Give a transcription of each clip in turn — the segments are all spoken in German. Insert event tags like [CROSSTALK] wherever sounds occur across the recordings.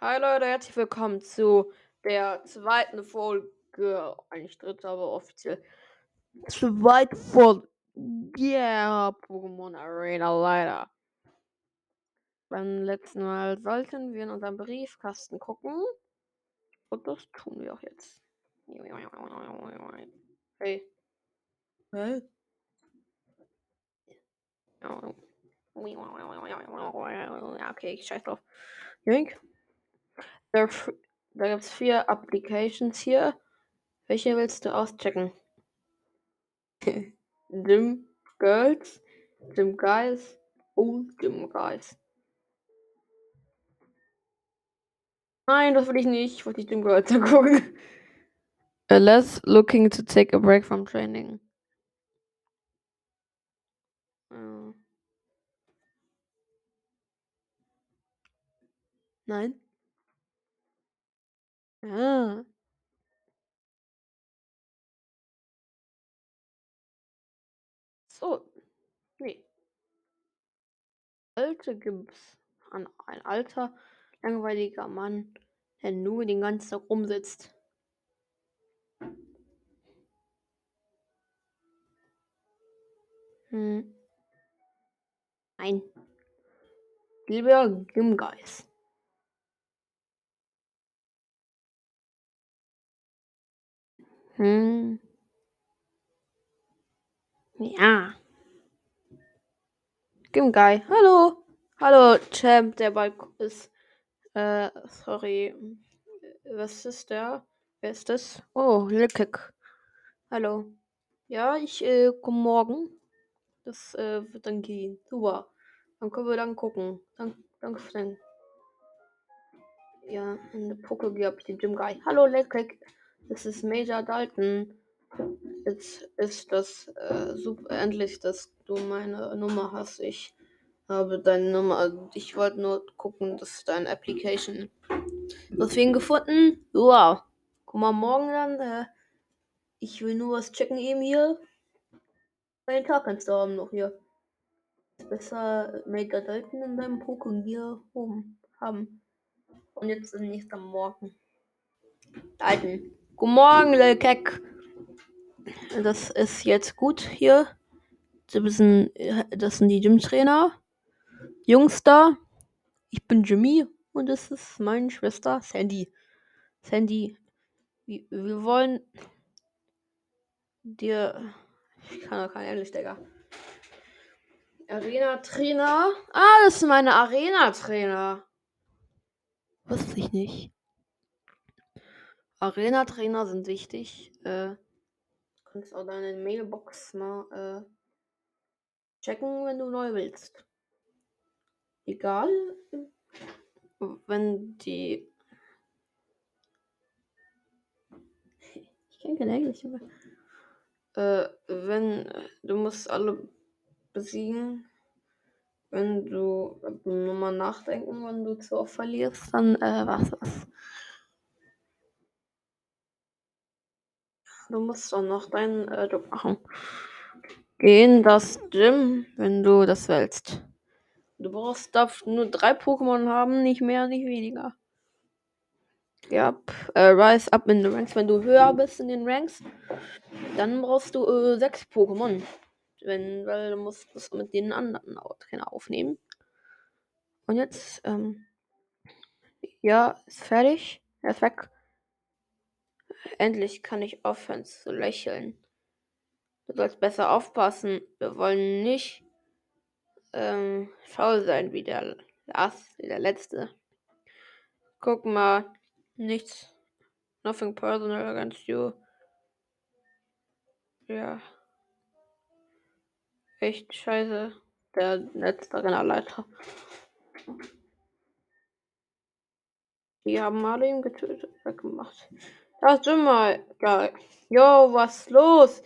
Hi Leute, herzlich willkommen zu der zweiten Folge, eigentlich dritte, aber offiziell zweite Folge yeah, Pokémon Arena leider. Beim letzten Mal sollten wir in unserem Briefkasten gucken und das tun wir auch jetzt. Hey. Hä? Okay, ich scheiß drauf. Jink. Da, gibt es vier Applications hier. Welche willst du auschecken? [LAUGHS] Gym Girls, Gym Guys und Gym Guys. Nein, das will ich nicht. Ich wollte die Gym Girls [LAUGHS] angucken. Les looking to take a break from training. Äh. Nein. Ah. So. Nee. Alte Gims. An ein alter, langweiliger Mann, der nur den ganzen Tag rumsitzt. Hm. Nein. Lieber Gymgeist. Hm. Ja. Gimguy. Hallo. Hallo, Champ. Der Balk ist. Äh, sorry. Was ist der? Wer ist das? Oh, Lickig. Hallo. Ja, ich äh, komme morgen. Das äh, wird dann gehen. Super. Dann können wir dann gucken. Dank, danke den. Ja, in der Pokégie habe ich den Gym Guy. Hallo, Lickig. Das ist Major Dalton. Jetzt ist das äh, super endlich, dass du meine Nummer hast. Ich habe deine Nummer. Ich wollte nur gucken, dass deine Application. Deswegen gefunden. Wow. Guck mal, morgen dann. Äh, ich will nur was checken eben hier. Einen Tag kannst du haben noch hier. Besser Major Dalton in deinem Pokémon hier oben haben. Und jetzt am Morgen. Dalton. Guten Morgen, Lelkek. Das ist jetzt gut hier. Das sind, das sind die Gym-Trainer. Jungs da. Ich bin Jimmy und das ist meine Schwester Sandy. Sandy, wir, wir wollen dir. Ich kann doch kein Englisch, Digga. Arena-Trainer. Ah, das sind meine Arena-Trainer. Wusste ich nicht. Arena-Trainer sind wichtig. Äh, kannst auch deine Mailbox mal äh, checken, wenn du neu willst. Egal, wenn die. [LAUGHS] Ich kenne kein Englisch, aber. Äh, wenn du musst alle besiegen. Wenn du nur mal nachdenken, wenn du zu oft verlierst, dann äh, was was. Du musst doch noch deinen äh, Job machen. Geh in das Gym, wenn du das willst. Du brauchst darfst nur drei Pokémon haben, nicht mehr, nicht weniger. Ja, äh, Rise up in the Ranks. Wenn du höher bist in den Ranks, dann brauchst du äh, sechs Pokémon. Wenn, weil du musst das mit den anderen Trainer aufnehmen. Und jetzt, ähm, ja, ist fertig. Er ist weg. Endlich kann ich aufhören zu lächeln. Du sollst besser aufpassen. Wir wollen nicht ähm, faul sein wie der Last, wie der letzte. Guck mal, nichts. Nothing personal against you. Ja. Echt scheiße. Der letzte Rennerleiter. Die haben alle ihn getötet, weggemacht. Das ist immer geil. Yo, was los?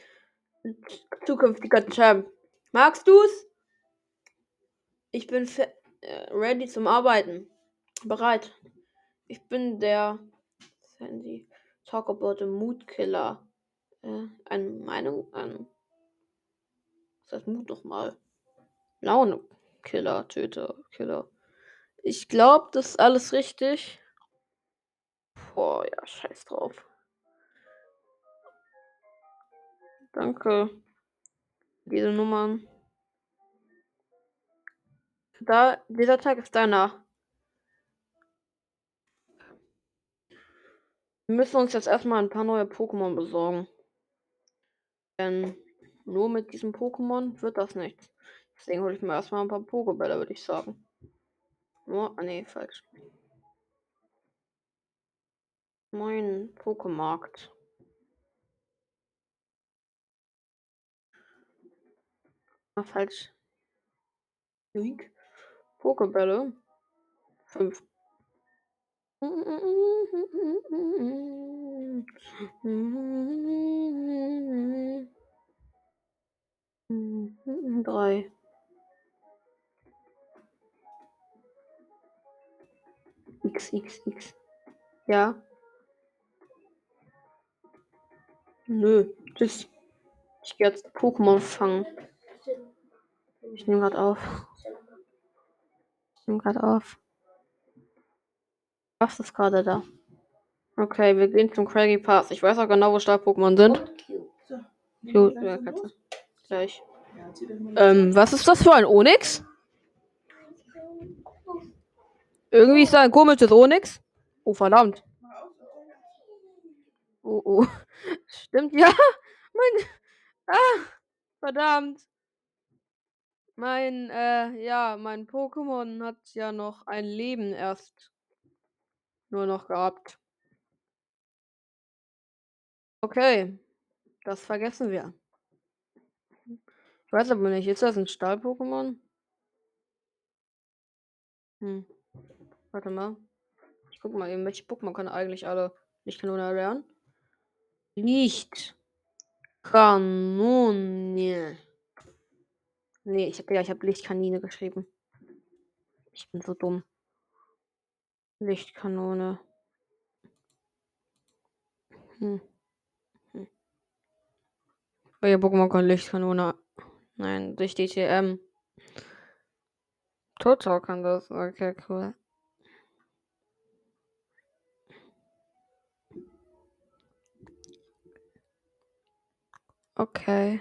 Zukünftiger Champ. Magst du's? Ich bin äh, ready zum Arbeiten. Bereit. Ich bin der Sandy. Talk about the Mood Killer. Äh, eine Meinung an. Was heißt Mut nochmal? Laune Killer, Töter, Killer. Ich glaube, das ist alles richtig. Boah, ja, scheiß drauf. Danke. Diese Nummern. Da, dieser Tag ist deiner. Wir müssen uns jetzt erstmal ein paar neue Pokémon besorgen. Denn nur mit diesem Pokémon wird das nichts. Deswegen hole ich mir erstmal ein paar Pokébälle, würde ich sagen. Oh, nee, falsch. Moin, Pokémarkt. Ah, falsch. Link. Pokébälle. Fünf. Drei. X, X, X. Ja. Nö. Tschüss. Ich gehe jetzt Pokémon fangen. Ich nehme gerade auf. Ich nehme gerade auf. Was ist gerade da? Okay, wir gehen zum Craggy Pass. Ich weiß auch genau, wo Stahl-Pokémon sind. Cute, ja, Katze. Gleich. Ähm, was ist das für ein Onyx? Irgendwie ist da ein komisches Onyx. Oh, verdammt. Oh, oh. [LAUGHS] Stimmt, ja. [LAUGHS] Mein. Ah, verdammt. Mein, äh, ja, mein Pokémon hat ja noch ein Leben erst nur noch gehabt. Okay, das vergessen wir. Ich weiß aber nicht, ist das ein Stahl-Pokémon? Hm. Warte mal. Ich guck mal eben, welche Pokémon kann eigentlich alle Lichtkanone erlernen? Licht. Kanone. Nee, ich habe ja, ich habe Lichtkanine geschrieben. Ich bin so dumm. Lichtkanone. Hm. hm. Welcher Pokémon kann Lichtkanone? Nein, durch die TM. Total kann das. Okay, cool. Okay.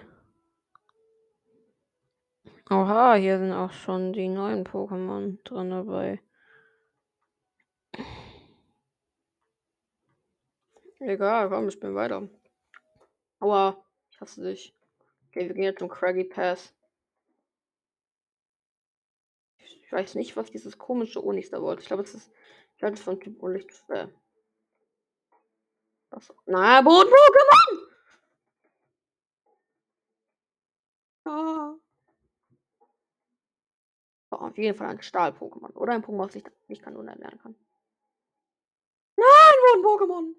Oha, hier sind auch schon die neuen Pokémon drin dabei. Egal, komm, ich bin weiter. Aua, ich hasse dich. Okay, wir gehen jetzt zum Craggy Pass. Ich weiß nicht, was dieses komische Onyx da wollte. Ich glaube, es ist. Ich glaube, es von Typ Unlicht. Äh? Na, Boden-Pokémon! Ah. Oh, auf jeden Fall ein Stahl-Pokémon. Oder ein Pokémon, was ich nicht Kanone lernen kann. Nein, Boden-Pokémon!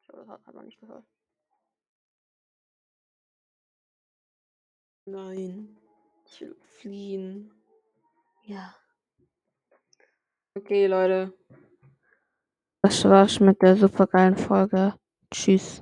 Ich glaube, das hat, hat man nicht gehört. Nein. Ich will fliehen. Ja. Okay, Leute. Das war's mit der supergeilen Folge. Tschüss.